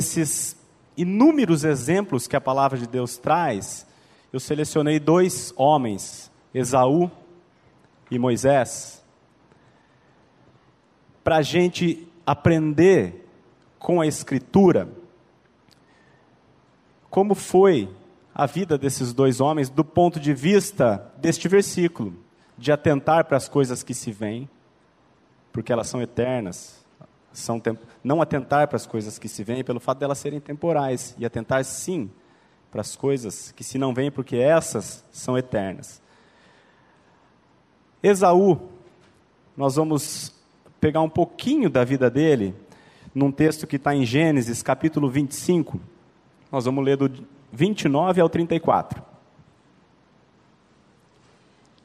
esses inúmeros exemplos que a palavra de Deus traz, eu selecionei dois homens, Esaú e Moisés, para a gente aprender com a Escritura como foi a vida desses dois homens do ponto de vista deste versículo, de atentar para as coisas que se veem, porque elas são eternas, são não atentar para as coisas que se veem pelo fato de elas serem temporais, e atentar sim para as coisas que se não veem, porque essas são eternas. Esaú, nós vamos pegar um pouquinho da vida dele, num texto que está em Gênesis, capítulo 25. Nós vamos ler do 29 ao 34.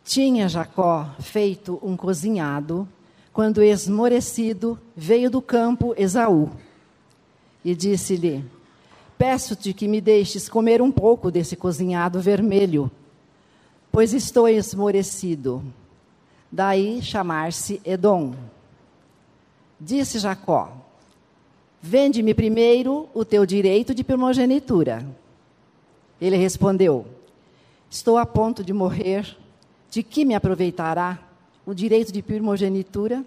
Tinha Jacó feito um cozinhado, quando esmorecido veio do campo Esaú. E disse-lhe: Peço-te que me deixes comer um pouco desse cozinhado vermelho, pois estou esmorecido. Daí chamar-se Edom. Disse Jacó: Vende-me primeiro o teu direito de primogenitura. Ele respondeu: Estou a ponto de morrer, de que me aproveitará o direito de primogenitura?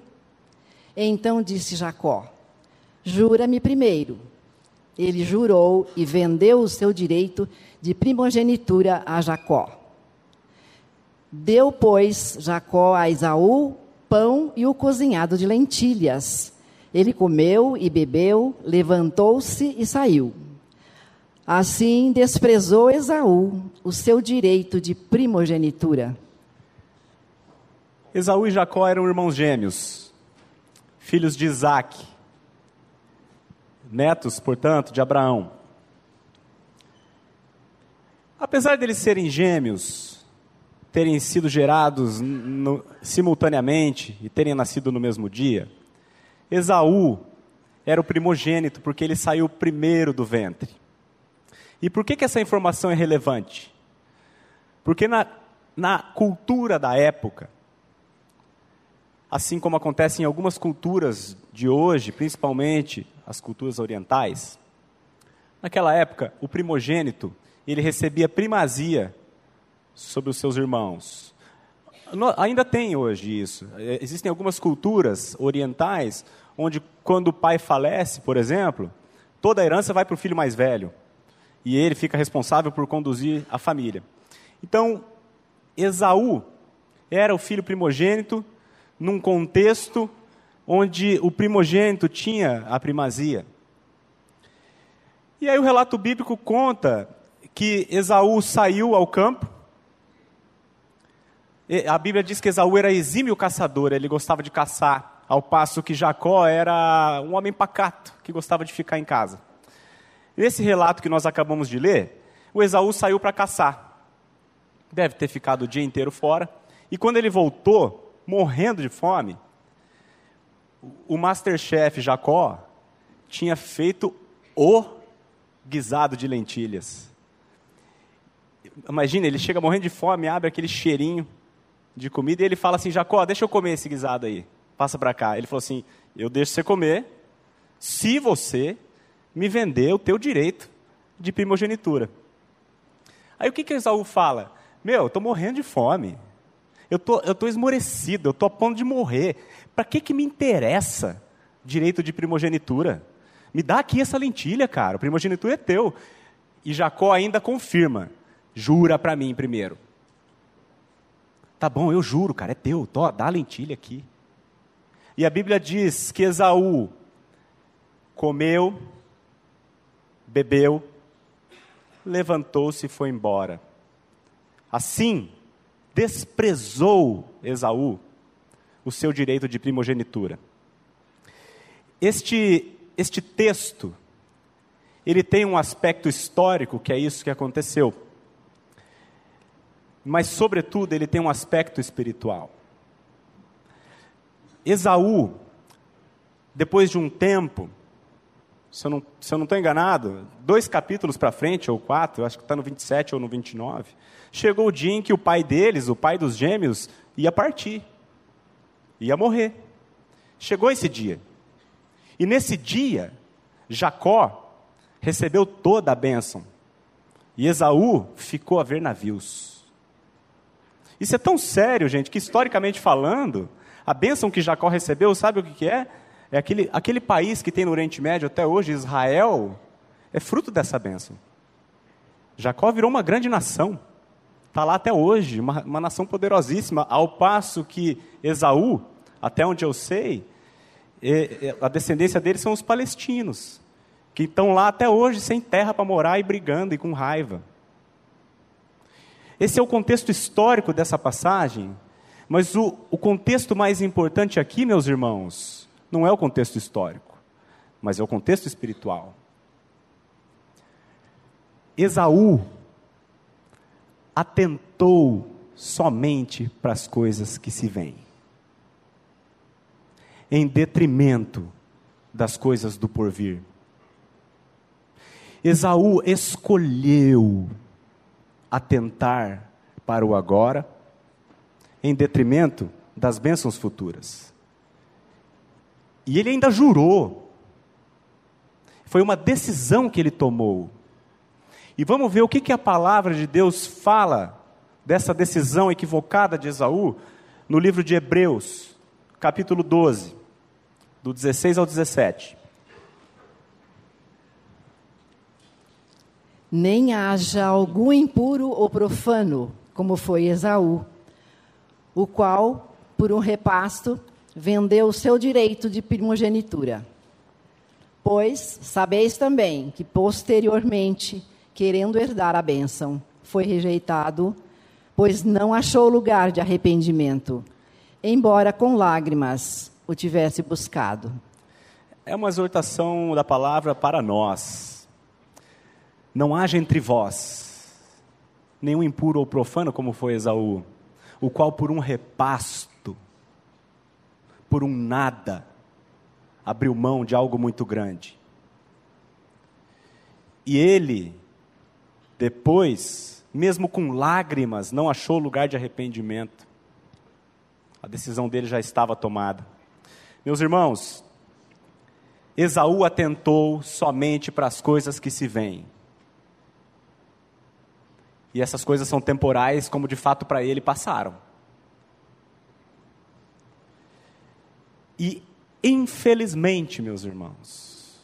Então disse Jacó: Jura-me primeiro. Ele jurou e vendeu o seu direito de primogenitura a Jacó. Deu, pois, Jacó a Esaú pão e o cozinhado de lentilhas ele comeu e bebeu, levantou-se e saiu. Assim desprezou Esaú o seu direito de primogenitura. Esaú e Jacó eram irmãos gêmeos, filhos de Isaac, netos, portanto, de Abraão. Apesar deles serem gêmeos, terem sido gerados no, simultaneamente e terem nascido no mesmo dia, Esaú era o primogênito porque ele saiu primeiro do ventre. E por que, que essa informação é relevante? Porque na, na cultura da época, assim como acontece em algumas culturas de hoje, principalmente as culturas orientais, naquela época o primogênito ele recebia primazia sobre os seus irmãos. Ainda tem hoje isso. É, existem algumas culturas orientais onde, quando o pai falece, por exemplo, toda a herança vai para o filho mais velho. E ele fica responsável por conduzir a família. Então, Esaú era o filho primogênito num contexto onde o primogênito tinha a primazia. E aí o relato bíblico conta que Esaú saiu ao campo a Bíblia diz que Esaú era exímio caçador, ele gostava de caçar, ao passo que Jacó era um homem pacato, que gostava de ficar em casa. Nesse relato que nós acabamos de ler, o Esaú saiu para caçar. Deve ter ficado o dia inteiro fora. E quando ele voltou, morrendo de fome, o Masterchef Jacó tinha feito o guisado de lentilhas. Imagina, ele chega morrendo de fome, abre aquele cheirinho de comida, e ele fala assim: Jacó, deixa eu comer esse guisado aí, passa para cá. Ele falou assim: Eu deixo você comer, se você me vender o teu direito de primogenitura. Aí o que que Esaú fala? Meu, eu estou morrendo de fome. Eu tô, estou tô esmorecido, eu estou a ponto de morrer. Para que, que me interessa direito de primogenitura? Me dá aqui essa lentilha, cara. O primogenitura é teu. E Jacó ainda confirma: jura para mim primeiro. Tá bom, eu juro, cara, é teu, tô, dá a lentilha aqui. E a Bíblia diz que Esaú comeu, bebeu, levantou-se e foi embora. Assim, desprezou Esaú o seu direito de primogenitura. Este, este texto, ele tem um aspecto histórico, que é isso que aconteceu mas, sobretudo, ele tem um aspecto espiritual. Esaú, depois de um tempo, se eu não estou enganado, dois capítulos para frente, ou quatro, acho que está no 27 ou no 29, chegou o dia em que o pai deles, o pai dos gêmeos, ia partir, ia morrer. Chegou esse dia. E nesse dia, Jacó recebeu toda a bênção. E Esaú ficou a ver navios. Isso é tão sério, gente, que historicamente falando, a bênção que Jacó recebeu, sabe o que, que é? É aquele, aquele país que tem no Oriente Médio até hoje, Israel, é fruto dessa bênção. Jacó virou uma grande nação. Está lá até hoje, uma, uma nação poderosíssima, ao passo que Esaú, até onde eu sei, a descendência dele são os palestinos, que estão lá até hoje sem terra para morar e brigando e com raiva. Esse é o contexto histórico dessa passagem, mas o, o contexto mais importante aqui, meus irmãos, não é o contexto histórico, mas é o contexto espiritual. Esaú atentou somente para as coisas que se veem, em detrimento das coisas do porvir. Esaú escolheu atentar para o agora, em detrimento das bênçãos futuras. E ele ainda jurou. Foi uma decisão que ele tomou. E vamos ver o que, que a palavra de Deus fala dessa decisão equivocada de Esaú no livro de Hebreus, capítulo 12, do 16 ao 17. Nem haja algum impuro ou profano, como foi Esaú, o qual, por um repasto, vendeu o seu direito de primogenitura. Pois sabeis também que posteriormente, querendo herdar a bênção, foi rejeitado, pois não achou lugar de arrependimento, embora com lágrimas o tivesse buscado. É uma exortação da palavra para nós. Não haja entre vós nenhum impuro ou profano, como foi Esaú, o qual por um repasto, por um nada, abriu mão de algo muito grande. E ele, depois, mesmo com lágrimas, não achou lugar de arrependimento. A decisão dele já estava tomada. Meus irmãos, Esaú atentou somente para as coisas que se veem. E essas coisas são temporais, como de fato para ele passaram. E, infelizmente, meus irmãos,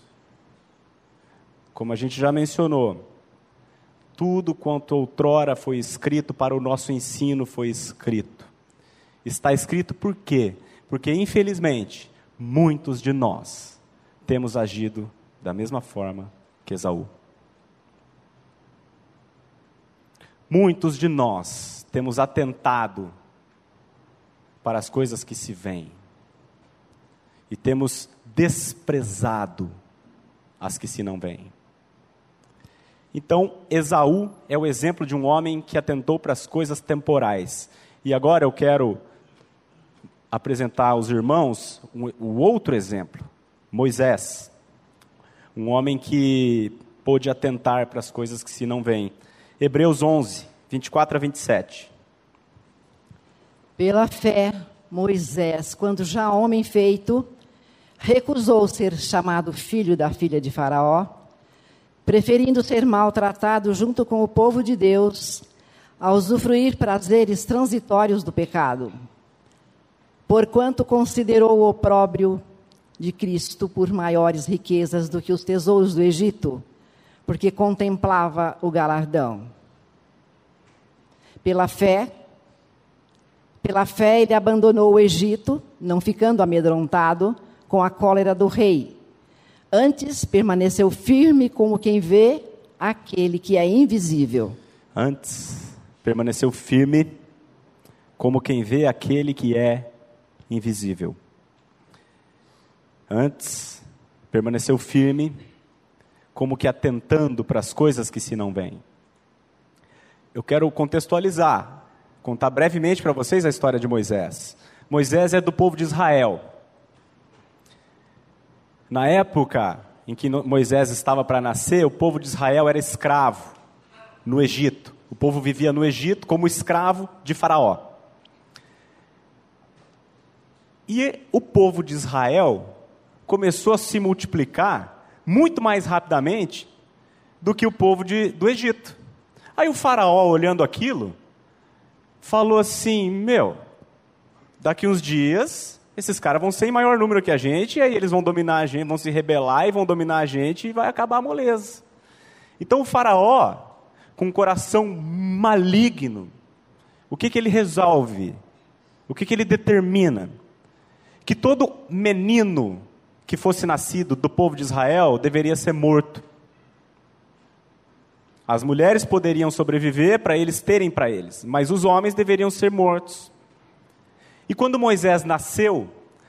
como a gente já mencionou, tudo quanto outrora foi escrito para o nosso ensino foi escrito. Está escrito por quê? Porque, infelizmente, muitos de nós temos agido da mesma forma que Esaú. Muitos de nós temos atentado para as coisas que se veem e temos desprezado as que se não veem. Então, Esaú é o exemplo de um homem que atentou para as coisas temporais. E agora eu quero apresentar aos irmãos o um, um outro exemplo, Moisés. Um homem que pôde atentar para as coisas que se não veem. Hebreus 11, 24 a 27. Pela fé, Moisés, quando já homem feito, recusou ser chamado filho da filha de Faraó, preferindo ser maltratado junto com o povo de Deus, a usufruir prazeres transitórios do pecado. Porquanto considerou o opróbrio de Cristo por maiores riquezas do que os tesouros do Egito, porque contemplava o galardão. Pela fé, pela fé ele abandonou o Egito, não ficando amedrontado com a cólera do rei. Antes permaneceu firme como quem vê aquele que é invisível. Antes permaneceu firme como quem vê aquele que é invisível. Antes permaneceu firme como que atentando para as coisas que se não veem. Eu quero contextualizar, contar brevemente para vocês a história de Moisés. Moisés é do povo de Israel. Na época em que Moisés estava para nascer, o povo de Israel era escravo no Egito. O povo vivia no Egito como escravo de Faraó. E o povo de Israel começou a se multiplicar muito mais rapidamente do que o povo de, do Egito. Aí o faraó, olhando aquilo, falou assim: Meu, daqui uns dias, esses caras vão ser em maior número que a gente, e aí eles vão dominar a gente, vão se rebelar e vão dominar a gente, e vai acabar a moleza. Então o faraó, com um coração maligno, o que, que ele resolve? O que, que ele determina? Que todo menino que fosse nascido do povo de Israel deveria ser morto. As mulheres poderiam sobreviver para eles terem para eles, mas os homens deveriam ser mortos. E quando Moisés nasceu,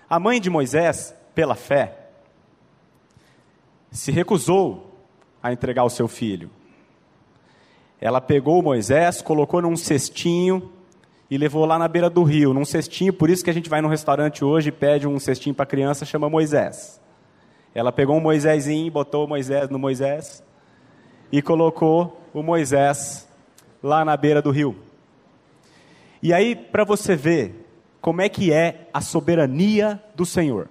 a mãe de Moisés, pela fé, se recusou a entregar o seu filho. Ela pegou Moisés, colocou num cestinho e levou lá na beira do rio, num cestinho, por isso que a gente vai no restaurante hoje e pede um cestinho para criança, chama Moisés. Ela pegou um Moisésinho, botou o Moisés no Moisés e colocou o Moisés lá na beira do rio. E aí, para você ver como é que é a soberania do Senhor.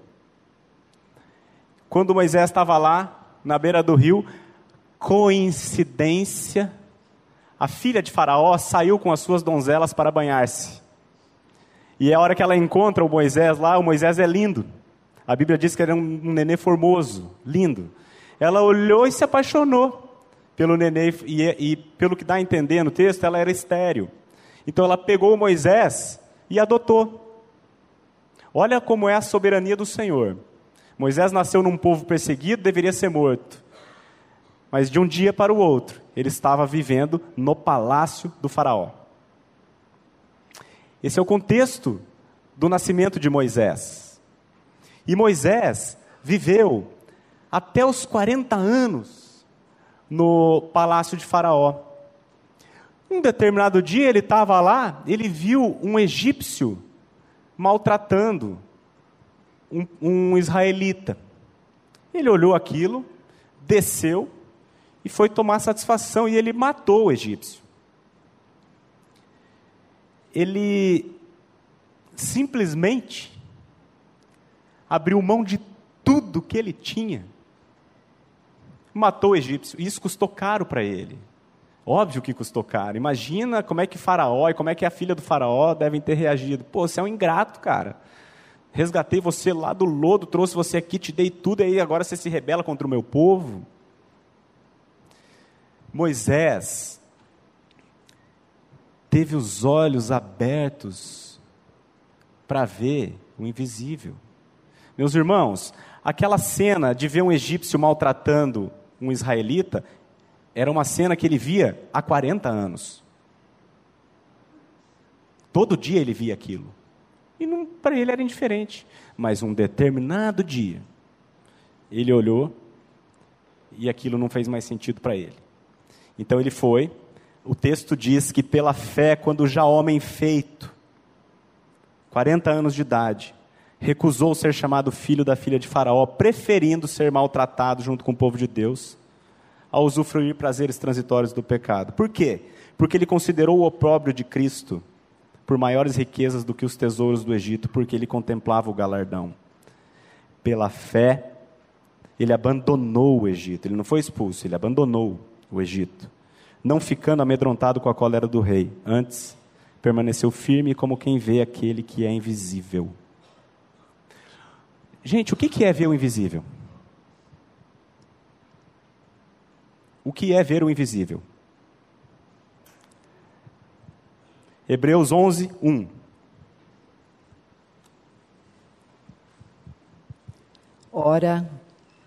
Quando Moisés estava lá, na beira do rio, coincidência, a filha de Faraó saiu com as suas donzelas para banhar-se. E é a hora que ela encontra o Moisés lá, o Moisés é lindo. A Bíblia diz que ele é um, nenê formoso, lindo. Ela olhou e se apaixonou pelo nenê, e, e pelo que dá a entender no texto, ela era estéril. Então ela pegou o Moisés e adotou. Olha como é a soberania do Senhor. Moisés nasceu num povo perseguido, deveria ser morto. Mas de um dia para o outro, ele estava vivendo no palácio do Faraó. Esse é o contexto do nascimento de Moisés. E Moisés viveu até os 40 anos no palácio de Faraó. Um determinado dia ele estava lá, ele viu um egípcio maltratando um, um israelita. Ele olhou aquilo, desceu e foi tomar satisfação, e ele matou o egípcio. Ele simplesmente abriu mão de tudo que ele tinha, matou o egípcio, e isso custou caro para ele. Óbvio que custou caro. Imagina como é que Faraó e como é que a filha do Faraó devem ter reagido. Pô, você é um ingrato, cara. Resgatei você lá do lodo, trouxe você aqui, te dei tudo, e aí agora você se rebela contra o meu povo. Moisés teve os olhos abertos para ver o invisível. Meus irmãos, aquela cena de ver um egípcio maltratando um israelita era uma cena que ele via há 40 anos. Todo dia ele via aquilo. E para ele era indiferente. Mas um determinado dia, ele olhou e aquilo não fez mais sentido para ele. Então ele foi. O texto diz que pela fé, quando já homem feito, 40 anos de idade, recusou ser chamado filho da filha de Faraó, preferindo ser maltratado junto com o povo de Deus, a usufruir prazeres transitórios do pecado. Por quê? Porque ele considerou o opróbrio de Cristo por maiores riquezas do que os tesouros do Egito, porque ele contemplava o galardão. Pela fé, ele abandonou o Egito, ele não foi expulso, ele abandonou o Egito, não ficando amedrontado com a cólera do rei, antes permaneceu firme como quem vê aquele que é invisível. Gente, o que é ver o invisível? O que é ver o invisível? Hebreus 11, 1. Ora,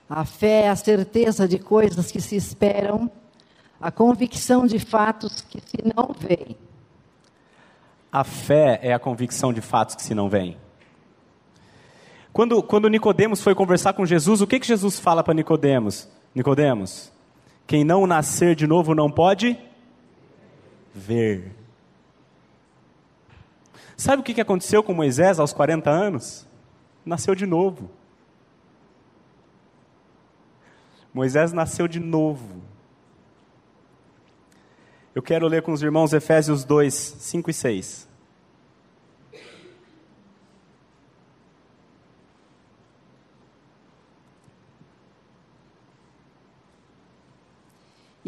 a fé é a certeza de coisas que se esperam a convicção de fatos que se não veem. A fé é a convicção de fatos que se não veem. Quando, quando Nicodemos foi conversar com Jesus, o que, que Jesus fala para Nicodemos? Nicodemos, quem não nascer de novo não pode ver. Sabe o que, aconteceu com Moisés aos 40 anos? Nasceu de novo. Moisés nasceu de novo. Eu quero ler com os irmãos Efésios 2, 5 e 6.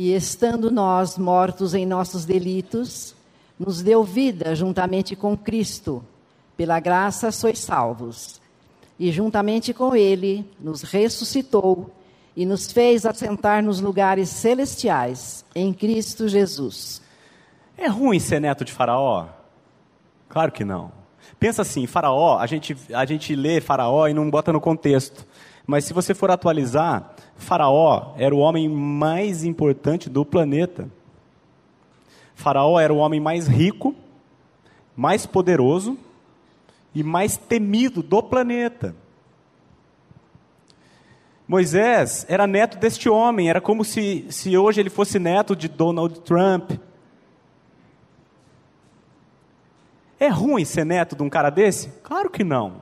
E estando nós mortos em nossos delitos, nos deu vida juntamente com Cristo. Pela graça sois salvos. E juntamente com Ele nos ressuscitou e nos fez assentar nos lugares celestiais em Cristo Jesus. É ruim ser neto de Faraó? Claro que não. Pensa assim, Faraó, a gente, a gente lê Faraó e não bota no contexto. Mas se você for atualizar, Faraó era o homem mais importante do planeta. Faraó era o homem mais rico, mais poderoso e mais temido do planeta. Moisés era neto deste homem, era como se, se hoje ele fosse neto de Donald Trump. É ruim ser neto de um cara desse? Claro que não.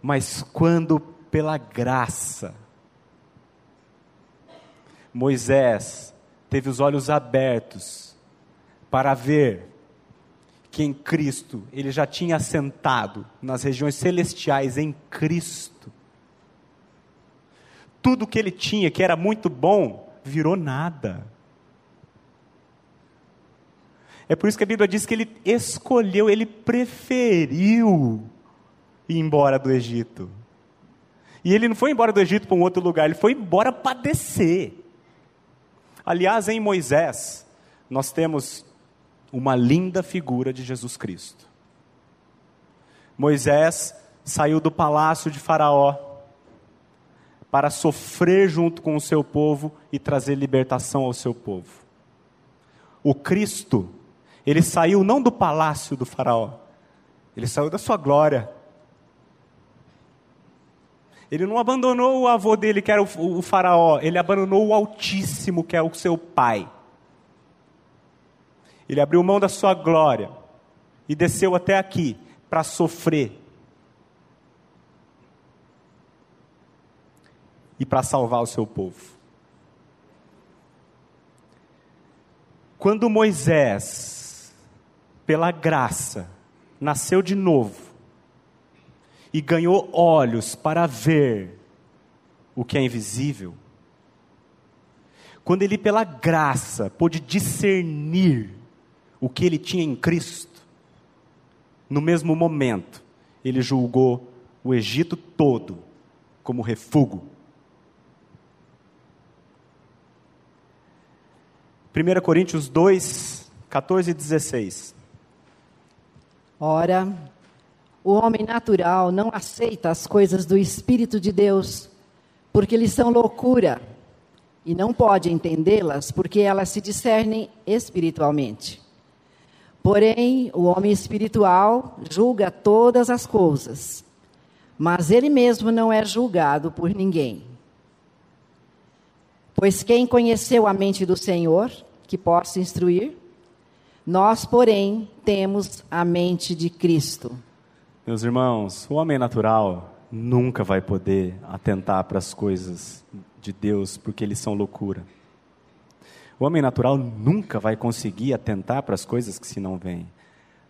Mas quando pela graça Moisés teve os olhos abertos para ver que em Cristo ele já tinha assentado nas regiões celestiais em Cristo. Tudo que ele tinha, que era muito bom, virou nada. É por isso que a Bíblia diz que ele escolheu, ele preferiu ir embora do Egito. E ele não foi embora do Egito para um outro lugar, ele foi embora padecer. Aliás, em Moisés, nós temos uma linda figura de Jesus Cristo. Moisés saiu do palácio de Faraó para sofrer junto com o seu povo e trazer libertação ao seu povo. O Cristo, ele saiu não do palácio do Faraó, ele saiu da sua glória. Ele não abandonou o avô dele, que era o, o Faraó, ele abandonou o Altíssimo, que é o seu pai. Ele abriu mão da sua glória e desceu até aqui para sofrer e para salvar o seu povo. Quando Moisés, pela graça, nasceu de novo e ganhou olhos para ver o que é invisível, quando ele, pela graça, pôde discernir o que ele tinha em Cristo, no mesmo momento, ele julgou o Egito todo como refúgio 1 Coríntios 2, 14 e 16. Ora, o homem natural não aceita as coisas do Espírito de Deus, porque lhes são loucura, e não pode entendê-las, porque elas se discernem espiritualmente. Porém, o homem espiritual julga todas as coisas, mas ele mesmo não é julgado por ninguém. Pois quem conheceu a mente do Senhor, que possa instruir? Nós, porém, temos a mente de Cristo. Meus irmãos, o homem natural nunca vai poder atentar para as coisas de Deus porque eles são loucura. O homem natural nunca vai conseguir atentar para as coisas que se não veem.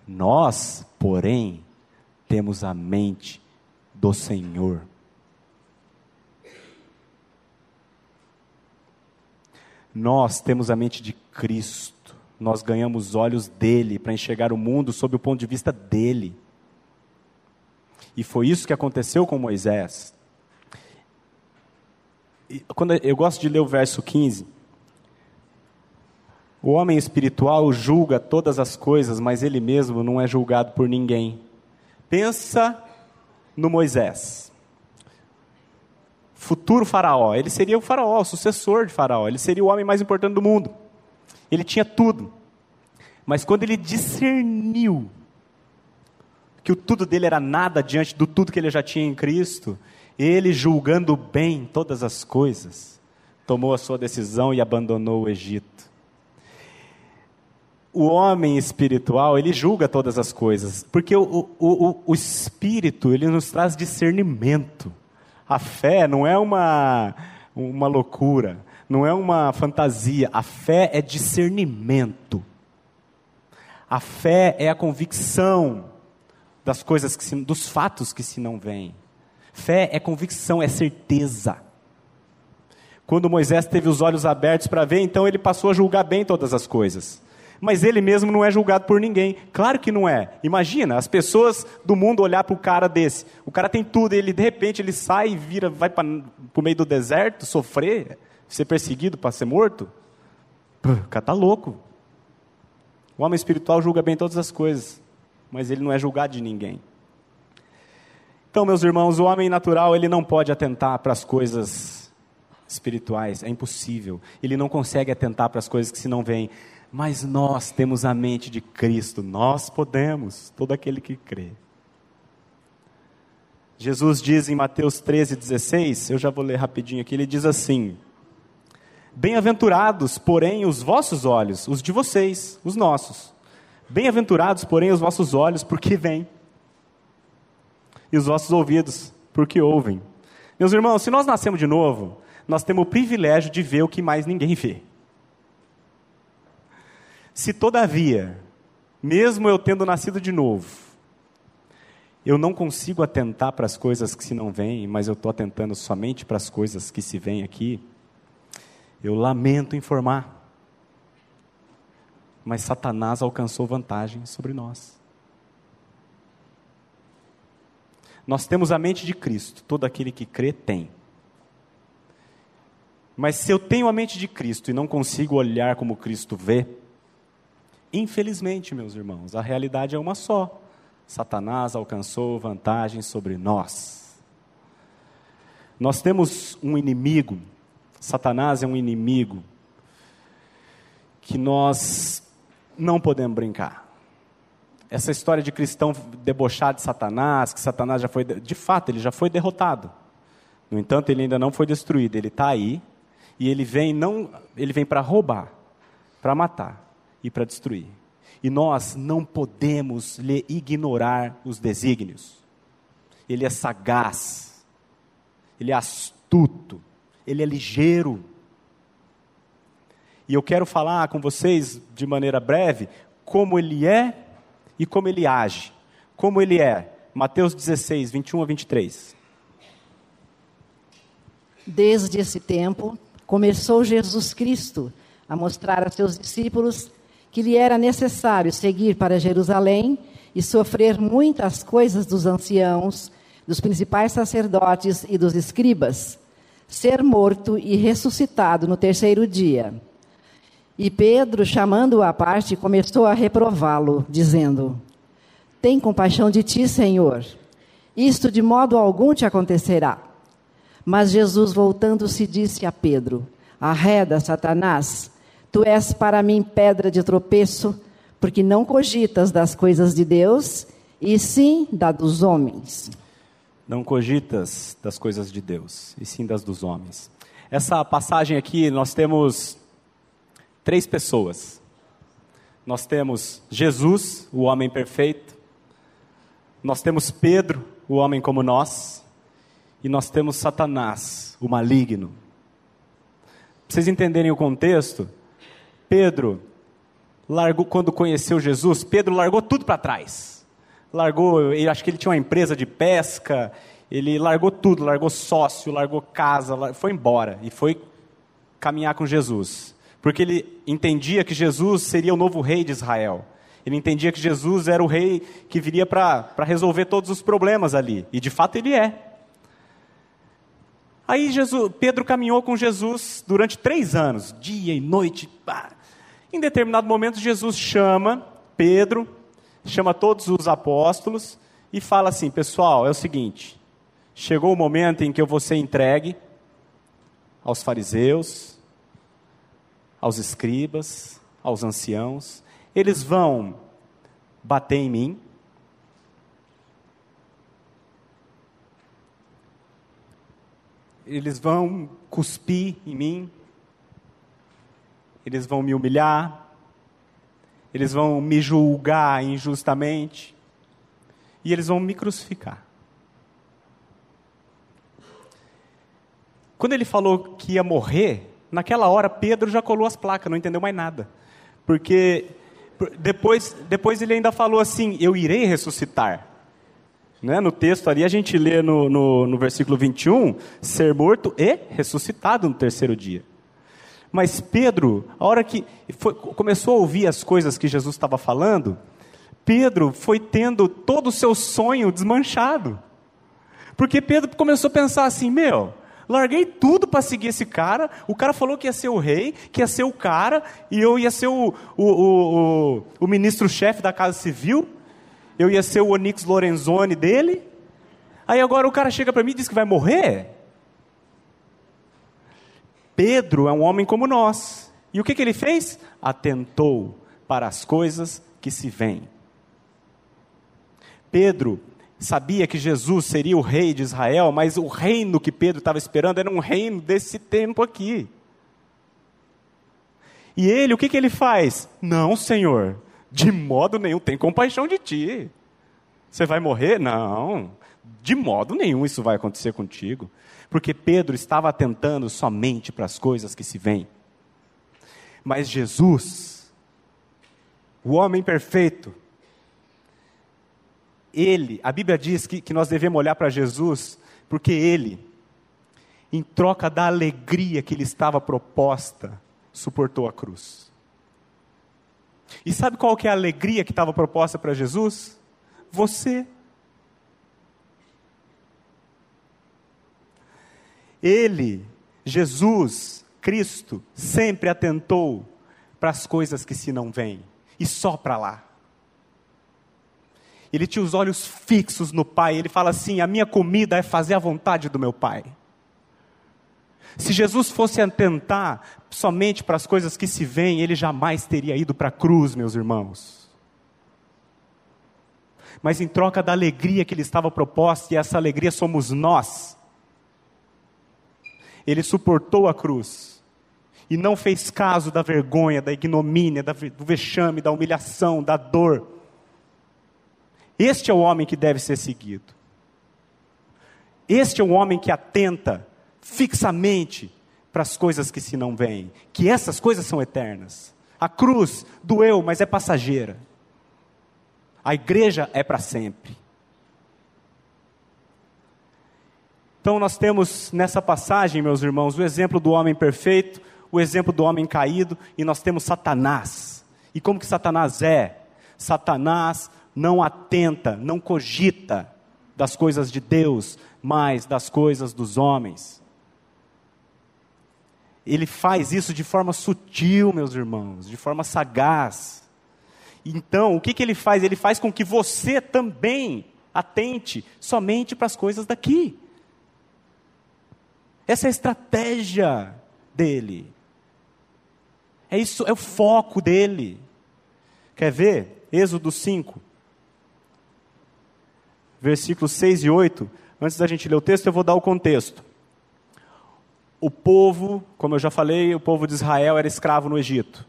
Nós, porém, temos a mente do Senhor. Nós temos a mente de Cristo. Nós ganhamos olhos dele para enxergar o mundo sob o ponto de vista dele. E foi isso que aconteceu com Moisés. E quando eu gosto de ler o verso 15. O homem espiritual julga todas as coisas, mas ele mesmo não é julgado por ninguém. Pensa no Moisés futuro faraó. Ele seria o faraó, o sucessor de faraó. Ele seria o homem mais importante do mundo. Ele tinha tudo. Mas quando ele discerniu que o tudo dele era nada diante do tudo que ele já tinha em Cristo, ele julgando bem todas as coisas, tomou a sua decisão e abandonou o Egito. O homem espiritual, ele julga todas as coisas, porque o, o, o, o espírito, ele nos traz discernimento. A fé não é uma, uma loucura, não é uma fantasia. A fé é discernimento. A fé é a convicção das coisas que se, dos fatos que se não veem. Fé é convicção, é certeza. Quando Moisés teve os olhos abertos para ver, então ele passou a julgar bem todas as coisas. Mas ele mesmo não é julgado por ninguém. Claro que não é. Imagina, as pessoas do mundo olhar para o cara desse. O cara tem tudo, ele de repente ele sai e vira, vai para o meio do deserto, sofrer, ser perseguido para ser morto. O cara tá louco. O homem espiritual julga bem todas as coisas, mas ele não é julgado de ninguém. Então, meus irmãos, o homem natural ele não pode atentar para as coisas espirituais, é impossível. Ele não consegue atentar para as coisas que se não vêm. Mas nós temos a mente de Cristo, nós podemos, todo aquele que crê. Jesus diz em Mateus 13, 16, eu já vou ler rapidinho aqui, ele diz assim: Bem-aventurados, porém, os vossos olhos, os de vocês, os nossos. Bem-aventurados, porém, os vossos olhos, porque vêm. E os vossos ouvidos, porque ouvem. Meus irmãos, se nós nascemos de novo, nós temos o privilégio de ver o que mais ninguém vê. Se todavia, mesmo eu tendo nascido de novo, eu não consigo atentar para as coisas que se não vêm, mas eu estou atentando somente para as coisas que se vêm aqui, eu lamento informar. Mas Satanás alcançou vantagem sobre nós. Nós temos a mente de Cristo, todo aquele que crê tem. Mas se eu tenho a mente de Cristo e não consigo olhar como Cristo vê, infelizmente, meus irmãos, a realidade é uma só. Satanás alcançou vantagem sobre nós. Nós temos um inimigo Satanás é um inimigo que nós não podemos brincar. Essa história de cristão debochado de Satanás, que Satanás já foi, de fato, ele já foi derrotado. No entanto, ele ainda não foi destruído. Ele está aí e ele vem não, ele vem para roubar, para matar e para destruir. E nós não podemos lhe ignorar os desígnios. Ele é sagaz, ele é astuto, ele é ligeiro. E eu quero falar com vocês de maneira breve como ele é e como ele age. Como ele é. Mateus 16, 21 a 23. Desde esse tempo, começou Jesus Cristo a mostrar a seus discípulos que lhe era necessário seguir para Jerusalém e sofrer muitas coisas dos anciãos, dos principais sacerdotes e dos escribas ser morto e ressuscitado no terceiro dia. E Pedro, chamando-o à parte, começou a reprová-lo, dizendo: Tem compaixão de ti, Senhor. Isto de modo algum te acontecerá. Mas Jesus, voltando-se, disse a Pedro: Arreda, Satanás, tu és para mim pedra de tropeço, porque não cogitas das coisas de Deus, e sim da dos homens não cogitas das coisas de Deus, e sim das dos homens. Essa passagem aqui, nós temos três pessoas. Nós temos Jesus, o homem perfeito. Nós temos Pedro, o homem como nós. E nós temos Satanás, o maligno. Pra vocês entenderem o contexto, Pedro largou quando conheceu Jesus, Pedro largou tudo para trás largou, acho que ele tinha uma empresa de pesca, ele largou tudo, largou sócio, largou casa, foi embora e foi caminhar com Jesus. Porque ele entendia que Jesus seria o novo rei de Israel. Ele entendia que Jesus era o rei que viria para resolver todos os problemas ali. E de fato ele é. Aí Jesus, Pedro caminhou com Jesus durante três anos, dia e noite. Pá. Em determinado momento, Jesus chama Pedro chama todos os apóstolos e fala assim: pessoal, é o seguinte, chegou o momento em que eu vou ser entregue aos fariseus, aos escribas, aos anciãos, eles vão bater em mim. Eles vão cuspir em mim, eles vão me humilhar, eles vão me julgar injustamente e eles vão me crucificar. Quando ele falou que ia morrer, naquela hora Pedro já colou as placas, não entendeu mais nada. Porque depois, depois ele ainda falou assim: Eu irei ressuscitar. Né? No texto ali a gente lê no, no, no versículo 21, ser morto e ressuscitado no terceiro dia. Mas Pedro, a hora que foi, começou a ouvir as coisas que Jesus estava falando, Pedro foi tendo todo o seu sonho desmanchado. Porque Pedro começou a pensar assim: meu, larguei tudo para seguir esse cara. O cara falou que ia ser o rei, que ia ser o cara, e eu ia ser o, o, o, o, o ministro-chefe da Casa Civil. Eu ia ser o Onyx Lorenzoni dele. Aí agora o cara chega para mim e diz que vai morrer. Pedro é um homem como nós. E o que, que ele fez? Atentou para as coisas que se veem. Pedro sabia que Jesus seria o rei de Israel, mas o reino que Pedro estava esperando era um reino desse tempo aqui. E ele, o que, que ele faz? Não, Senhor, de modo nenhum, tem compaixão de ti. Você vai morrer? Não, de modo nenhum isso vai acontecer contigo porque Pedro estava atentando somente para as coisas que se veem. Mas Jesus, o homem perfeito, ele, a Bíblia diz que, que nós devemos olhar para Jesus, porque ele, em troca da alegria que lhe estava proposta, suportou a cruz. E sabe qual que é a alegria que estava proposta para Jesus? Você. Ele, Jesus, Cristo, sempre atentou para as coisas que se não veem e só para lá. Ele tinha os olhos fixos no Pai. Ele fala assim: A minha comida é fazer a vontade do meu Pai. Se Jesus fosse atentar somente para as coisas que se veem, ele jamais teria ido para a cruz, meus irmãos. Mas em troca da alegria que lhe estava proposta, e essa alegria somos nós, ele suportou a cruz e não fez caso da vergonha, da ignomínia, do vexame, da humilhação, da dor. Este é o homem que deve ser seguido. Este é o homem que atenta fixamente para as coisas que se não veem, que essas coisas são eternas. A cruz doeu, mas é passageira. A igreja é para sempre. Então, nós temos nessa passagem, meus irmãos, o exemplo do homem perfeito, o exemplo do homem caído, e nós temos Satanás. E como que Satanás é? Satanás não atenta, não cogita das coisas de Deus, mas das coisas dos homens. Ele faz isso de forma sutil, meus irmãos, de forma sagaz. Então, o que, que ele faz? Ele faz com que você também atente somente para as coisas daqui. Essa é a estratégia dele. É isso, é o foco dele. Quer ver? Êxodo 5, versículos 6 e 8. Antes da gente ler o texto, eu vou dar o contexto. O povo, como eu já falei, o povo de Israel era escravo no Egito.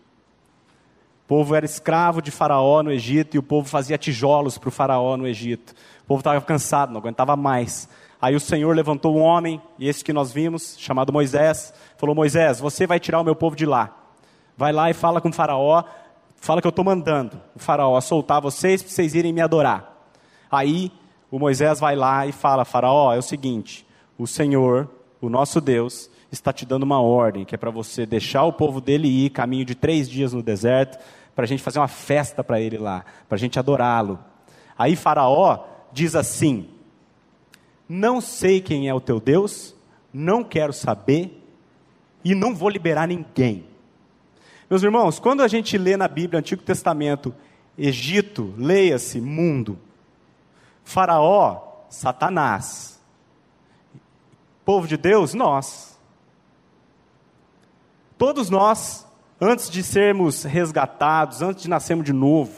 O povo era escravo de Faraó no Egito e o povo fazia tijolos para o Faraó no Egito. O povo estava cansado, não aguentava mais. Aí o Senhor levantou um homem, e esse que nós vimos, chamado Moisés, falou: Moisés, você vai tirar o meu povo de lá. Vai lá e fala com o Faraó, fala que eu estou mandando o Faraó soltar vocês para vocês irem me adorar. Aí o Moisés vai lá e fala: Faraó, é o seguinte, o Senhor, o nosso Deus, está te dando uma ordem, que é para você deixar o povo dele ir, caminho de três dias no deserto, para a gente fazer uma festa para ele lá, para a gente adorá-lo. Aí Faraó diz assim: não sei quem é o teu Deus, não quero saber e não vou liberar ninguém. Meus irmãos, quando a gente lê na Bíblia, Antigo Testamento, Egito, leia-se mundo, Faraó, Satanás, povo de Deus, nós. Todos nós, antes de sermos resgatados, antes de nascermos de novo,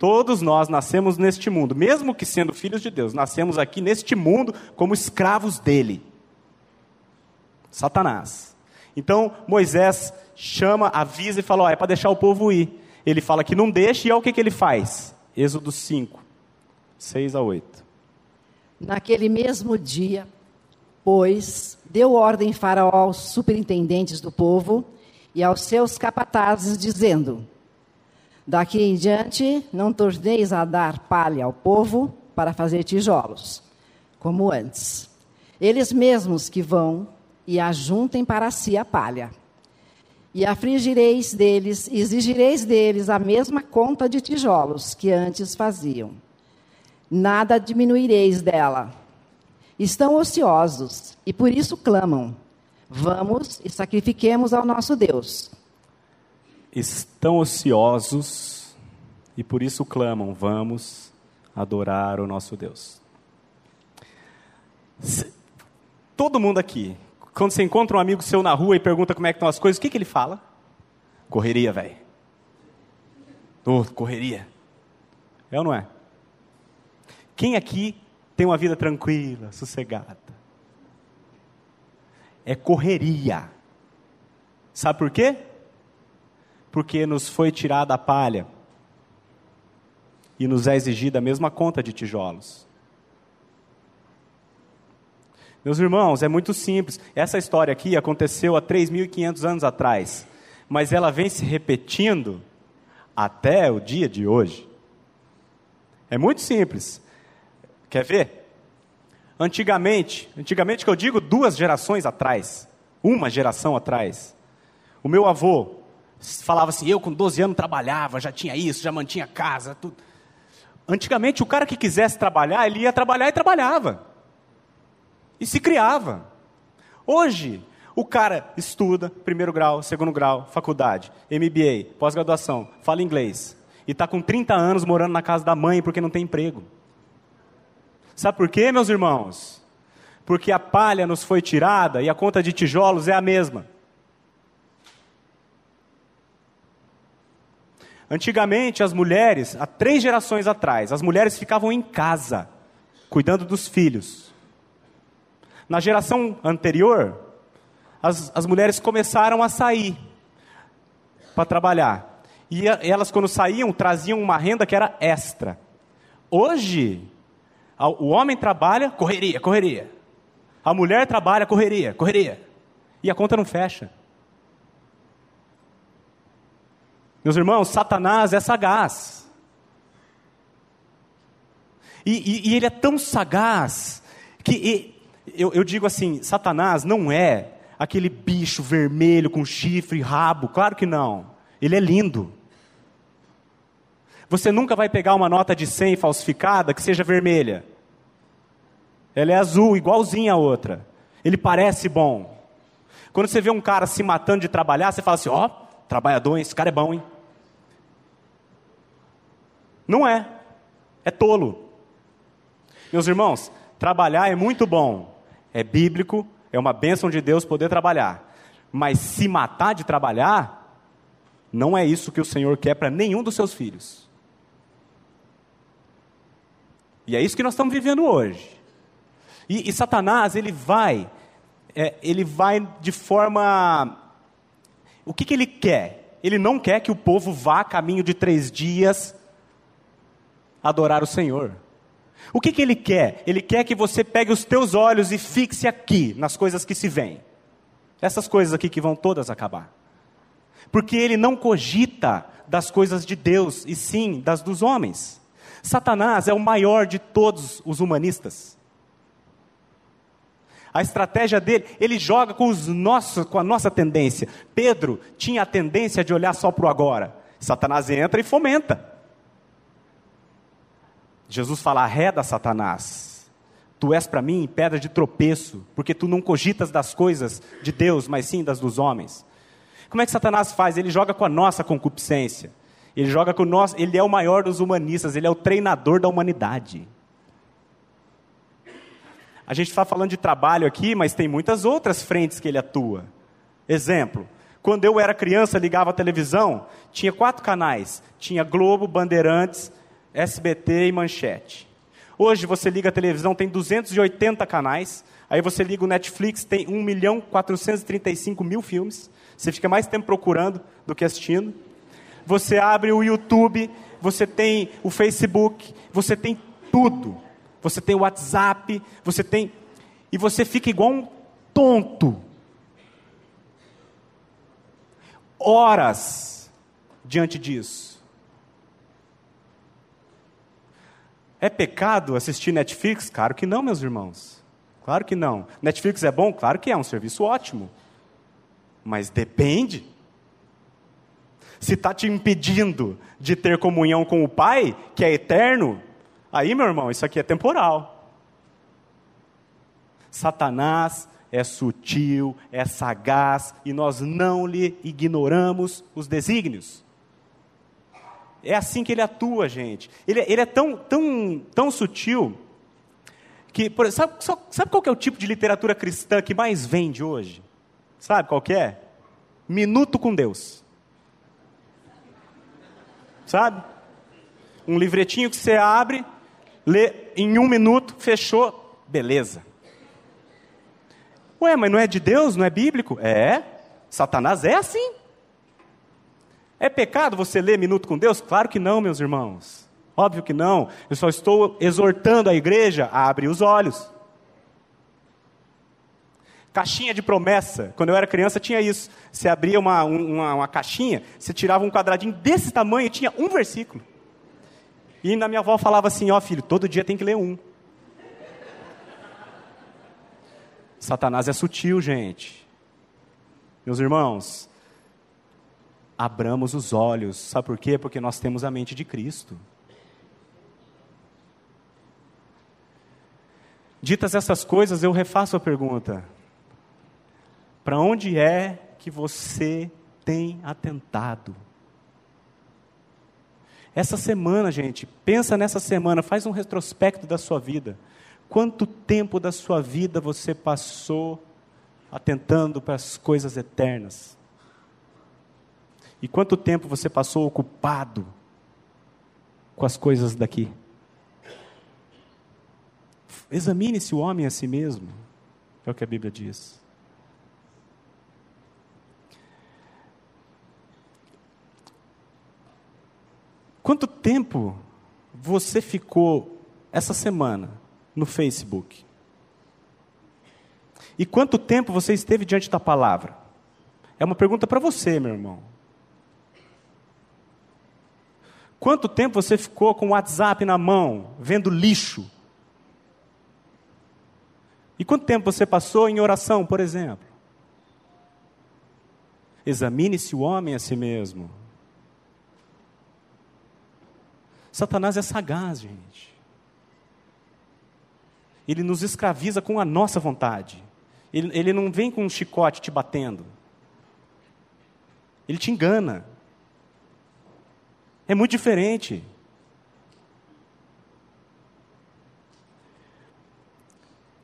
Todos nós nascemos neste mundo, mesmo que sendo filhos de Deus, nascemos aqui neste mundo como escravos dele. Satanás. Então Moisés chama, avisa e fala: é para deixar o povo ir. Ele fala que não deixa, e olha o que, que ele faz. Êxodo 5, 6 a 8. Naquele mesmo dia, pois, deu ordem Faraó aos superintendentes do povo e aos seus capatazes, dizendo: Daqui em diante, não torneis a dar palha ao povo para fazer tijolos, como antes. Eles mesmos que vão e ajuntem para si a palha. E afligireis deles, exigireis deles a mesma conta de tijolos que antes faziam. Nada diminuireis dela. Estão ociosos e por isso clamam: Vamos e sacrifiquemos ao nosso Deus. Estão ociosos e por isso clamam: Vamos adorar o nosso Deus. Todo mundo aqui quando você encontra um amigo seu na rua e pergunta como é que estão as coisas, o que, que ele fala? Correria, velho. Oh, correria. É ou não é? Quem aqui tem uma vida tranquila, sossegada? É correria. Sabe por quê? Porque nos foi tirada a palha e nos é exigida a mesma conta de tijolos. Meus irmãos, é muito simples. Essa história aqui aconteceu há 3.500 anos atrás, mas ela vem se repetindo até o dia de hoje. É muito simples. Quer ver? Antigamente, antigamente que eu digo duas gerações atrás, uma geração atrás, o meu avô falava assim: eu com 12 anos trabalhava, já tinha isso, já mantinha casa, tudo. Antigamente, o cara que quisesse trabalhar, ele ia trabalhar e trabalhava e se criava. Hoje, o cara estuda primeiro grau, segundo grau, faculdade, MBA, pós-graduação, fala inglês e está com 30 anos morando na casa da mãe porque não tem emprego. Sabe por quê, meus irmãos? Porque a palha nos foi tirada e a conta de tijolos é a mesma. Antigamente, as mulheres, há três gerações atrás, as mulheres ficavam em casa, cuidando dos filhos. Na geração anterior, as, as mulheres começaram a sair para trabalhar. E, elas, quando saíam, traziam uma renda que era extra. Hoje, o homem trabalha, correria, correria. A mulher trabalha, correria, correria. E a conta não fecha. Meus irmãos, Satanás é sagaz. E, e, e ele é tão sagaz que eu, eu digo assim: Satanás não é aquele bicho vermelho com chifre, rabo, claro que não. Ele é lindo. Você nunca vai pegar uma nota de 100 falsificada que seja vermelha. Ela é azul, igualzinha a outra. Ele parece bom. Quando você vê um cara se matando de trabalhar, você fala assim: ó, oh, trabalhador, esse cara é bom, hein? Não é. É tolo. Meus irmãos, trabalhar é muito bom é bíblico, é uma bênção de Deus poder trabalhar. Mas se matar de trabalhar, não é isso que o Senhor quer para nenhum dos seus filhos. E é isso que nós estamos vivendo hoje. E, e Satanás, ele vai, é, ele vai de forma. O que, que ele quer? Ele não quer que o povo vá a caminho de três dias adorar o Senhor. O que, que ele quer? Ele quer que você pegue os teus olhos e fixe aqui, nas coisas que se veem. Essas coisas aqui que vão todas acabar. Porque ele não cogita das coisas de Deus, e sim das dos homens. Satanás é o maior de todos os humanistas. A estratégia dele, ele joga com, os nossos, com a nossa tendência. Pedro tinha a tendência de olhar só para o agora. Satanás entra e fomenta. Jesus fala: arreda Satanás, tu és para mim pedra de tropeço, porque tu não cogitas das coisas de Deus, mas sim das dos homens. Como é que Satanás faz? Ele joga com a nossa concupiscência. Ele joga com nós, ele é o maior dos humanistas, ele é o treinador da humanidade. A gente está falando de trabalho aqui, mas tem muitas outras frentes que ele atua. Exemplo, quando eu era criança, ligava a televisão, tinha quatro canais: tinha Globo, Bandeirantes, SBT e Manchete. Hoje você liga a televisão, tem 280 canais. Aí você liga o Netflix, tem 1 milhão 435 mil filmes. Você fica mais tempo procurando do que assistindo. Você abre o YouTube, você tem o Facebook, você tem tudo. Você tem o WhatsApp, você tem. E você fica igual um tonto. Horas diante disso. É pecado assistir Netflix? Claro que não, meus irmãos. Claro que não. Netflix é bom? Claro que é, um serviço ótimo. Mas depende. Se está te impedindo de ter comunhão com o Pai, que é eterno, aí, meu irmão, isso aqui é temporal. Satanás é sutil, é sagaz e nós não lhe ignoramos os desígnios. É assim que ele atua, gente. Ele, ele é tão, tão, tão sutil que. Por, sabe, sabe qual é o tipo de literatura cristã que mais vende hoje? Sabe qual é? Minuto com Deus. Sabe? Um livretinho que você abre, lê em um minuto, fechou, beleza. Ué, mas não é de Deus, não é bíblico? É. Satanás é assim. É pecado você ler Minuto com Deus? Claro que não, meus irmãos. Óbvio que não. Eu só estou exortando a igreja a abrir os olhos. Caixinha de promessa. Quando eu era criança tinha isso. Você abria uma, uma, uma caixinha, você tirava um quadradinho desse tamanho e tinha um versículo. E na minha avó falava assim: Ó oh, filho, todo dia tem que ler um. Satanás é sutil, gente. Meus irmãos, abramos os olhos. Sabe por quê? Porque nós temos a mente de Cristo. Ditas essas coisas, eu refaço a pergunta: para onde é que você tem atentado? Essa semana, gente, pensa nessa semana, faz um retrospecto da sua vida. Quanto tempo da sua vida você passou atentando para as coisas eternas? E quanto tempo você passou ocupado com as coisas daqui? Examine-se o homem a si mesmo, é o que a Bíblia diz. Quanto tempo você ficou essa semana no Facebook? E quanto tempo você esteve diante da palavra? É uma pergunta para você, meu irmão. Quanto tempo você ficou com o WhatsApp na mão, vendo lixo? E quanto tempo você passou em oração, por exemplo? Examine-se o homem a si mesmo. Satanás é sagaz, gente. Ele nos escraviza com a nossa vontade. Ele, ele não vem com um chicote te batendo. Ele te engana. É muito diferente.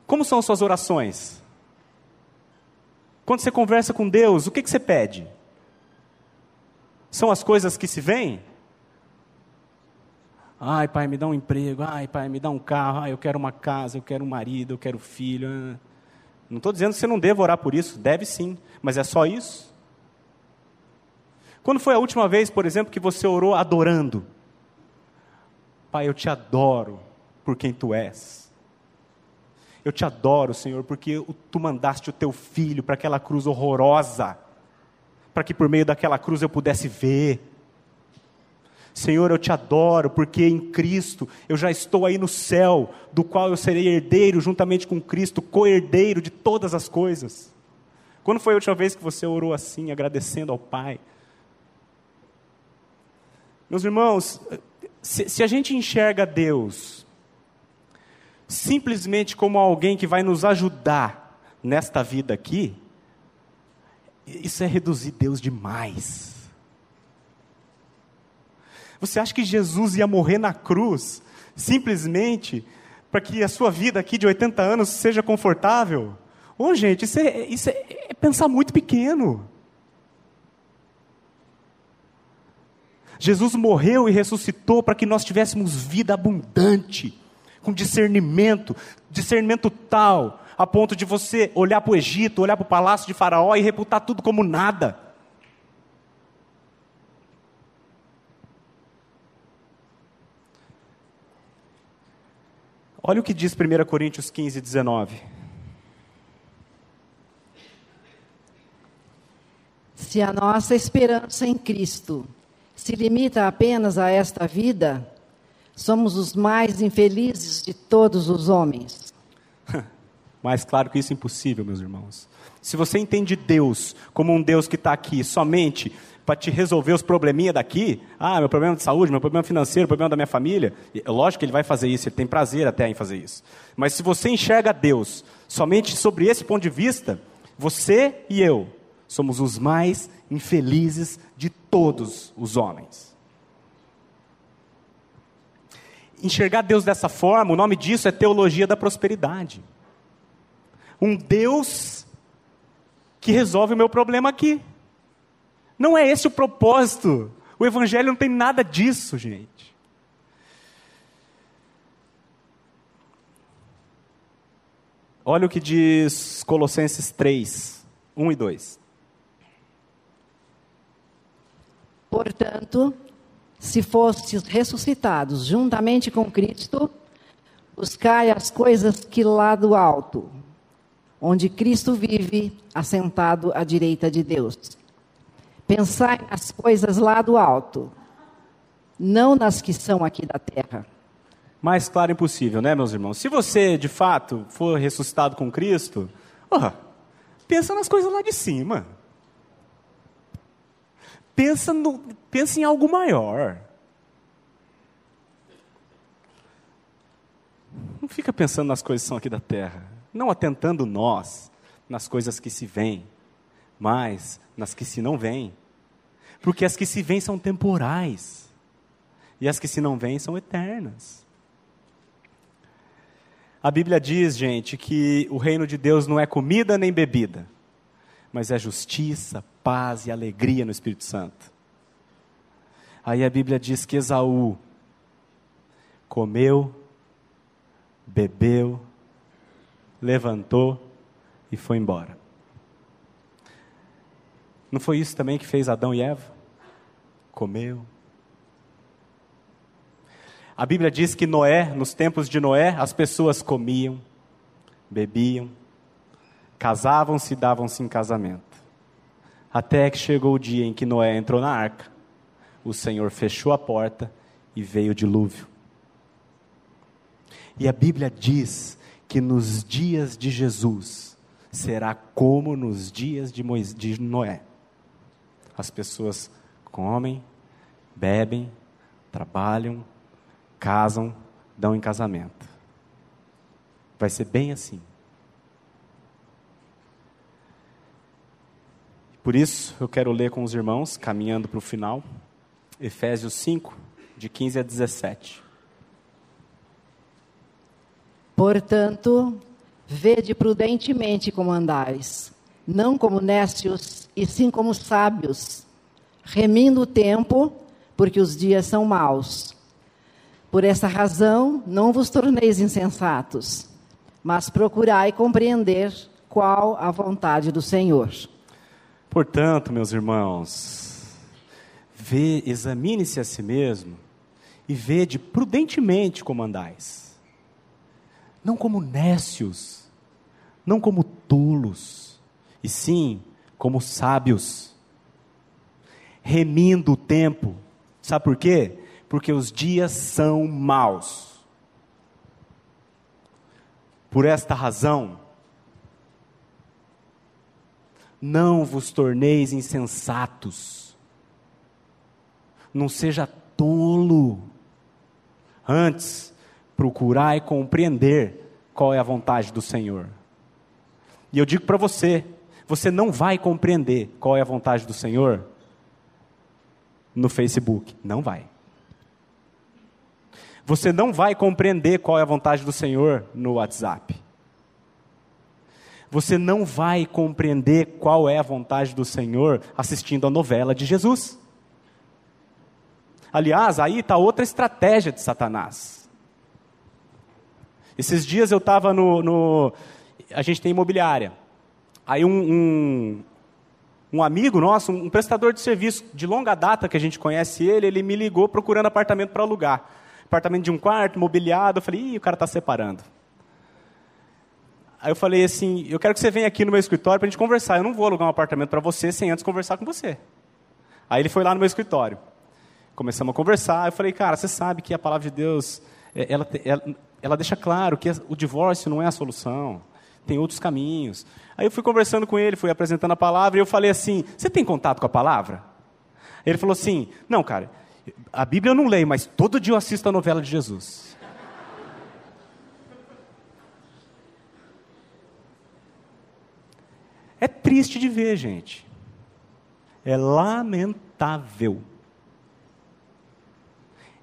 Como são suas orações? Quando você conversa com Deus, o que, que você pede? São as coisas que se veem? Ai, pai, me dá um emprego. Ai, pai, me dá um carro. Ai, eu quero uma casa, eu quero um marido, eu quero filho. Não estou dizendo que você não deve orar por isso, deve sim, mas é só isso? Quando foi a última vez, por exemplo, que você orou adorando? Pai, eu te adoro por quem tu és. Eu te adoro, Senhor, porque tu mandaste o teu filho para aquela cruz horrorosa, para que por meio daquela cruz eu pudesse ver. Senhor, eu te adoro, porque em Cristo eu já estou aí no céu, do qual eu serei herdeiro juntamente com Cristo, co-herdeiro de todas as coisas. Quando foi a última vez que você orou assim, agradecendo ao Pai? Meus irmãos, se, se a gente enxerga Deus simplesmente como alguém que vai nos ajudar nesta vida aqui, isso é reduzir Deus demais. Você acha que Jesus ia morrer na cruz simplesmente para que a sua vida aqui de 80 anos seja confortável? Ô, gente, isso, é, isso é, é pensar muito pequeno. Jesus morreu e ressuscitou para que nós tivéssemos vida abundante, com discernimento, discernimento tal, a ponto de você olhar para o Egito, olhar para o palácio de Faraó e reputar tudo como nada. Olha o que diz 1 Coríntios 15, 19. Se a nossa esperança em Cristo se limita apenas a esta vida, somos os mais infelizes de todos os homens. Mais claro que isso é impossível, meus irmãos. Se você entende Deus como um Deus que está aqui somente para te resolver os probleminha daqui, ah, meu problema de saúde, meu problema financeiro, problema da minha família, lógico que ele vai fazer isso, ele tem prazer até em fazer isso. Mas se você enxerga Deus somente sobre esse ponto de vista, você e eu somos os mais infelizes de todos os homens. Enxergar Deus dessa forma, o nome disso é teologia da prosperidade. Um Deus que resolve o meu problema aqui. Não é esse o propósito. O Evangelho não tem nada disso, gente. Olha o que diz Colossenses 3, 1 e 2. Portanto, se fostes ressuscitados juntamente com Cristo, buscai as coisas que lá do alto, onde Cristo vive, assentado à direita de Deus. Pensai nas coisas lá do alto, não nas que são aqui da terra. Mais claro impossível, né, meus irmãos? Se você, de fato, for ressuscitado com Cristo, oh, pensa nas coisas lá de cima. Pensa, no, pensa em algo maior. Não fica pensando nas coisas que são aqui da terra. Não atentando nós nas coisas que se veem, mas nas que se não veem. Porque as que se veem são temporais. E as que se não veem são eternas. A Bíblia diz, gente, que o reino de Deus não é comida nem bebida, mas é justiça, paz e alegria no Espírito Santo. Aí a Bíblia diz que Esaú comeu, bebeu, levantou e foi embora. Não foi isso também que fez Adão e Eva? Comeu. A Bíblia diz que Noé, nos tempos de Noé, as pessoas comiam, bebiam, casavam-se e davam-se em casamento. Até que chegou o dia em que Noé entrou na arca, o Senhor fechou a porta e veio o dilúvio. E a Bíblia diz que nos dias de Jesus será como nos dias de, Moisés, de Noé. As pessoas comem, bebem, trabalham, casam, dão em casamento. Vai ser bem assim. Por isso, eu quero ler com os irmãos, caminhando para o final, Efésios 5, de 15 a 17. Portanto, vede prudentemente como andais, não como nécios e sim como sábios, remindo o tempo, porque os dias são maus. Por essa razão, não vos torneis insensatos, mas procurai compreender qual a vontade do Senhor. Portanto, meus irmãos, examine-se a si mesmo e vede prudentemente como andais. Não como nécios, não como tolos, e sim como sábios, remindo o tempo. Sabe por quê? Porque os dias são maus. Por esta razão, não vos torneis insensatos. Não seja tolo. Antes, procurai compreender qual é a vontade do Senhor. E eu digo para você, você não vai compreender qual é a vontade do Senhor no Facebook. Não vai. Você não vai compreender qual é a vontade do Senhor no WhatsApp. Você não vai compreender qual é a vontade do Senhor assistindo a novela de Jesus. Aliás, aí está outra estratégia de Satanás. Esses dias eu estava no, no. A gente tem imobiliária. Aí um, um, um amigo nosso, um prestador de serviço de longa data que a gente conhece ele, ele me ligou procurando apartamento para alugar. Apartamento de um quarto, mobiliado. Eu falei, Ih, o cara está separando. Aí eu falei assim, eu quero que você venha aqui no meu escritório para a gente conversar. Eu não vou alugar um apartamento para você sem antes conversar com você. Aí ele foi lá no meu escritório. Começamos a conversar. Eu falei, cara, você sabe que a palavra de Deus, é, ela, ela, ela deixa claro que o divórcio não é a solução. Tem outros caminhos. Aí eu fui conversando com ele, fui apresentando a palavra, e eu falei assim: Você tem contato com a palavra? Ele falou assim: Não, cara, a Bíblia eu não leio, mas todo dia eu assisto a novela de Jesus. É triste de ver, gente. É lamentável.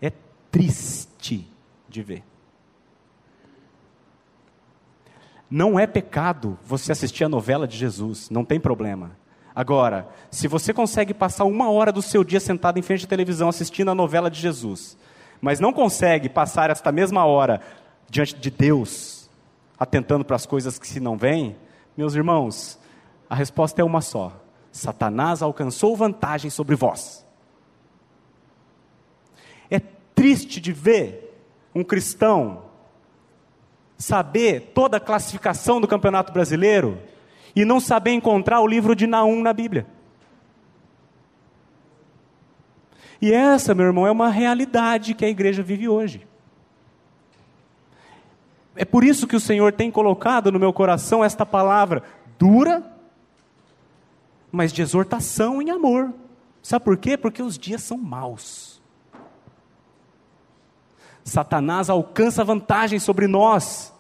É triste de ver. Não é pecado você assistir a novela de Jesus, não tem problema. Agora, se você consegue passar uma hora do seu dia sentado em frente à televisão assistindo a novela de Jesus, mas não consegue passar esta mesma hora diante de Deus, atentando para as coisas que se não vêm, meus irmãos, a resposta é uma só: Satanás alcançou vantagem sobre vós. É triste de ver um cristão saber toda a classificação do Campeonato Brasileiro e não saber encontrar o livro de Naum na Bíblia. E essa, meu irmão, é uma realidade que a igreja vive hoje. É por isso que o Senhor tem colocado no meu coração esta palavra dura, mas de exortação em amor. Sabe por quê? Porque os dias são maus. Satanás alcança vantagem sobre nós.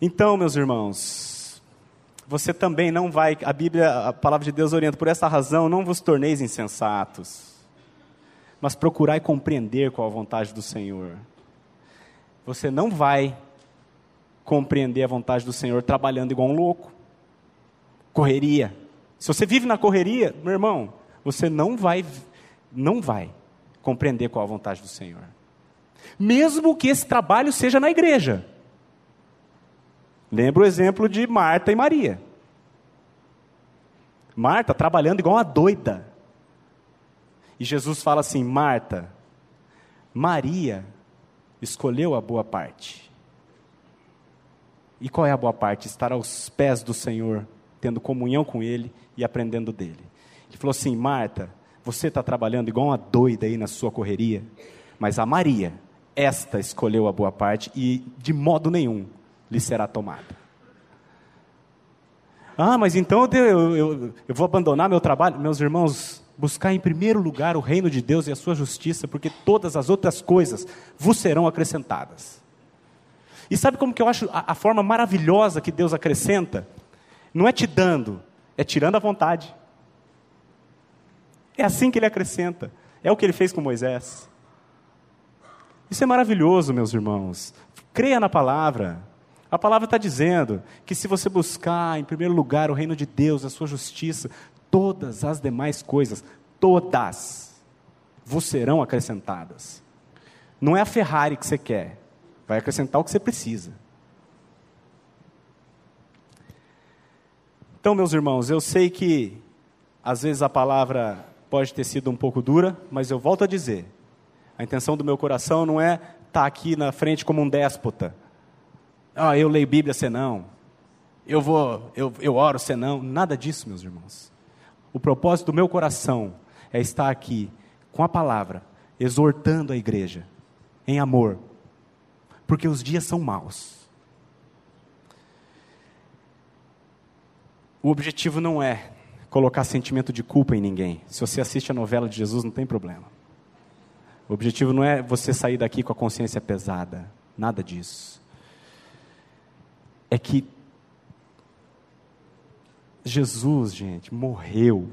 Então, meus irmãos, você também não vai, a Bíblia, a palavra de Deus orienta, por essa razão, não vos torneis insensatos, mas procurai compreender qual a vontade do Senhor. Você não vai compreender a vontade do Senhor trabalhando igual um louco. Correria, se você vive na correria, meu irmão, você não vai, não vai compreender qual a vontade do Senhor. Mesmo que esse trabalho seja na igreja. Lembra o exemplo de Marta e Maria. Marta trabalhando igual uma doida. E Jesus fala assim: Marta, Maria escolheu a boa parte. E qual é a boa parte? Estar aos pés do Senhor, tendo comunhão com Ele e aprendendo dele. Ele falou assim: Marta, você está trabalhando igual uma doida aí na sua correria, mas a Maria, esta escolheu a boa parte e de modo nenhum lhe será tomada. Ah, mas então eu, eu, eu vou abandonar meu trabalho? Meus irmãos, buscar em primeiro lugar o reino de Deus e a sua justiça, porque todas as outras coisas vos serão acrescentadas. E sabe como que eu acho a, a forma maravilhosa que Deus acrescenta? Não é te dando, é tirando a vontade. É assim que ele acrescenta. É o que ele fez com Moisés. Isso é maravilhoso, meus irmãos. Creia na palavra. A palavra está dizendo que se você buscar em primeiro lugar o reino de Deus, a sua justiça, todas as demais coisas, todas, vos serão acrescentadas. Não é a Ferrari que você quer, vai acrescentar o que você precisa. Então, meus irmãos, eu sei que às vezes a palavra pode ter sido um pouco dura, mas eu volto a dizer: a intenção do meu coração não é estar tá aqui na frente como um déspota. Ah, eu leio Bíblia, você não. Eu vou, eu, eu oro, você não. Nada disso, meus irmãos. O propósito do meu coração é estar aqui com a palavra, exortando a igreja em amor, porque os dias são maus. O objetivo não é colocar sentimento de culpa em ninguém. Se você assiste a novela de Jesus, não tem problema. O objetivo não é você sair daqui com a consciência pesada. Nada disso. É que Jesus, gente, morreu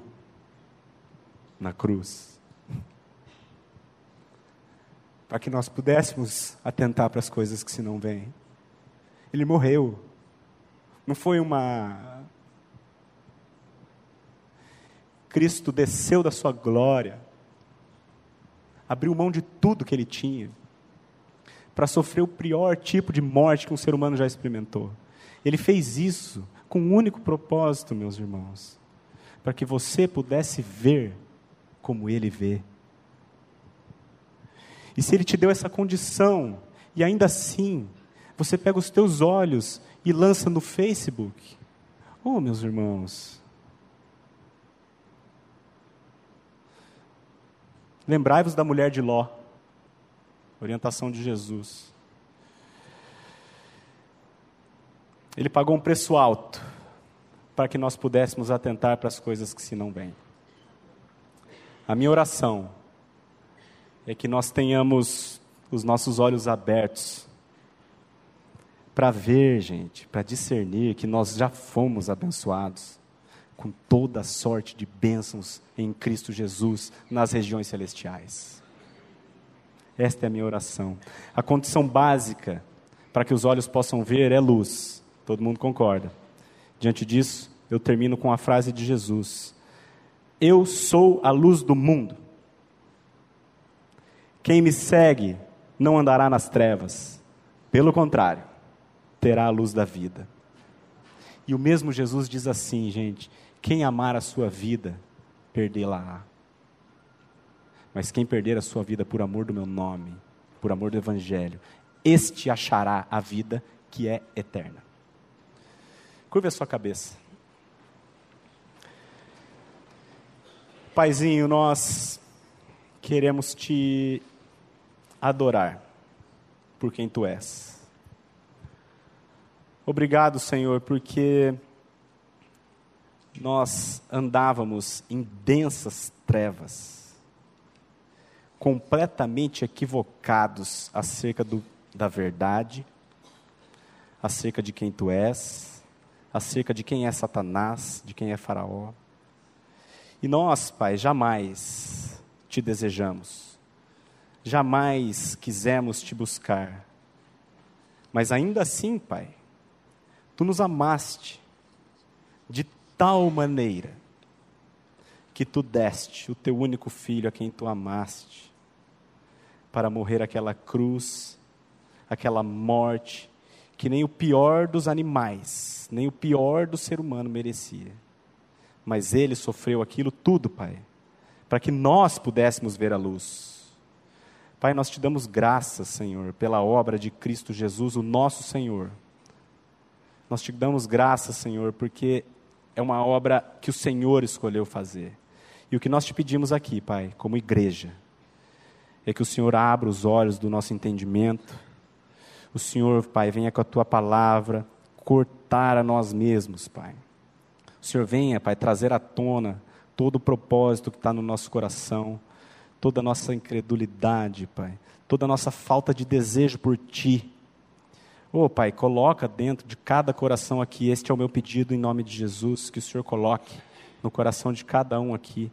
na cruz. Para que nós pudéssemos atentar para as coisas que se não vêm. Ele morreu. Não foi uma Cristo desceu da sua glória, abriu mão de tudo que ele tinha, para sofrer o pior tipo de morte que um ser humano já experimentou. Ele fez isso com um único propósito, meus irmãos, para que você pudesse ver como ele vê. E se ele te deu essa condição, e ainda assim, você pega os teus olhos e lança no Facebook, Oh, meus irmãos. Lembrai-vos da mulher de Ló. Orientação de Jesus. Ele pagou um preço alto para que nós pudéssemos atentar para as coisas que se não vêm. A minha oração é que nós tenhamos os nossos olhos abertos para ver, gente, para discernir que nós já fomos abençoados com toda a sorte de bênçãos em Cristo Jesus nas regiões celestiais. Esta é a minha oração. A condição básica para que os olhos possam ver é luz. Todo mundo concorda. Diante disso, eu termino com a frase de Jesus: Eu sou a luz do mundo. Quem me segue não andará nas trevas. Pelo contrário, terá a luz da vida. E o mesmo Jesus diz assim, gente: quem amar a sua vida, perdê-la-á. Mas quem perder a sua vida por amor do meu nome, por amor do Evangelho, este achará a vida que é eterna. Curva a sua cabeça. Paizinho, nós queremos te adorar por quem tu és. Obrigado, Senhor, porque nós andávamos em densas trevas, completamente equivocados acerca do, da verdade, acerca de quem tu és, acerca de quem é Satanás, de quem é Faraó. E nós, Pai, jamais te desejamos, jamais quisemos te buscar, mas ainda assim, Pai, Tu nos amaste de tal maneira que tu deste o teu único filho a quem tu amaste para morrer aquela cruz, aquela morte que nem o pior dos animais, nem o pior do ser humano merecia. Mas ele sofreu aquilo tudo, Pai, para que nós pudéssemos ver a luz. Pai, nós te damos graças, Senhor, pela obra de Cristo Jesus, o nosso Senhor nós te damos graças, Senhor, porque é uma obra que o Senhor escolheu fazer. E o que nós te pedimos aqui, Pai, como igreja, é que o Senhor abra os olhos do nosso entendimento. O Senhor, Pai, venha com a tua palavra cortar a nós mesmos, Pai. O Senhor venha, Pai, trazer à tona todo o propósito que está no nosso coração, toda a nossa incredulidade, Pai, toda a nossa falta de desejo por Ti. Ô oh, Pai, coloca dentro de cada coração aqui, este é o meu pedido em nome de Jesus, que o Senhor coloque no coração de cada um aqui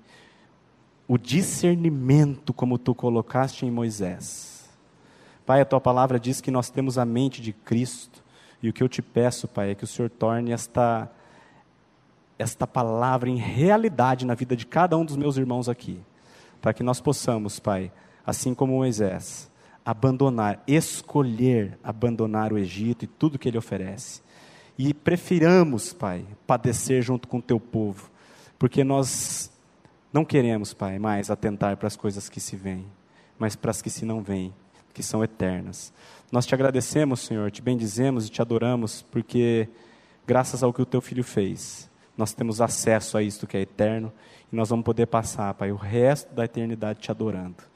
o discernimento como tu colocaste em Moisés. Pai, a tua palavra diz que nós temos a mente de Cristo, e o que eu te peço, Pai, é que o Senhor torne esta esta palavra em realidade na vida de cada um dos meus irmãos aqui, para que nós possamos, Pai, assim como Moisés, abandonar, escolher abandonar o Egito e tudo que ele oferece. E prefiramos, Pai, padecer junto com o teu povo, porque nós não queremos, Pai, mais atentar para as coisas que se vêm, mas para as que se não vêm, que são eternas. Nós te agradecemos, Senhor, te bendizemos e te adoramos, porque graças ao que o teu filho fez, nós temos acesso a isto que é eterno e nós vamos poder passar, Pai, o resto da eternidade te adorando.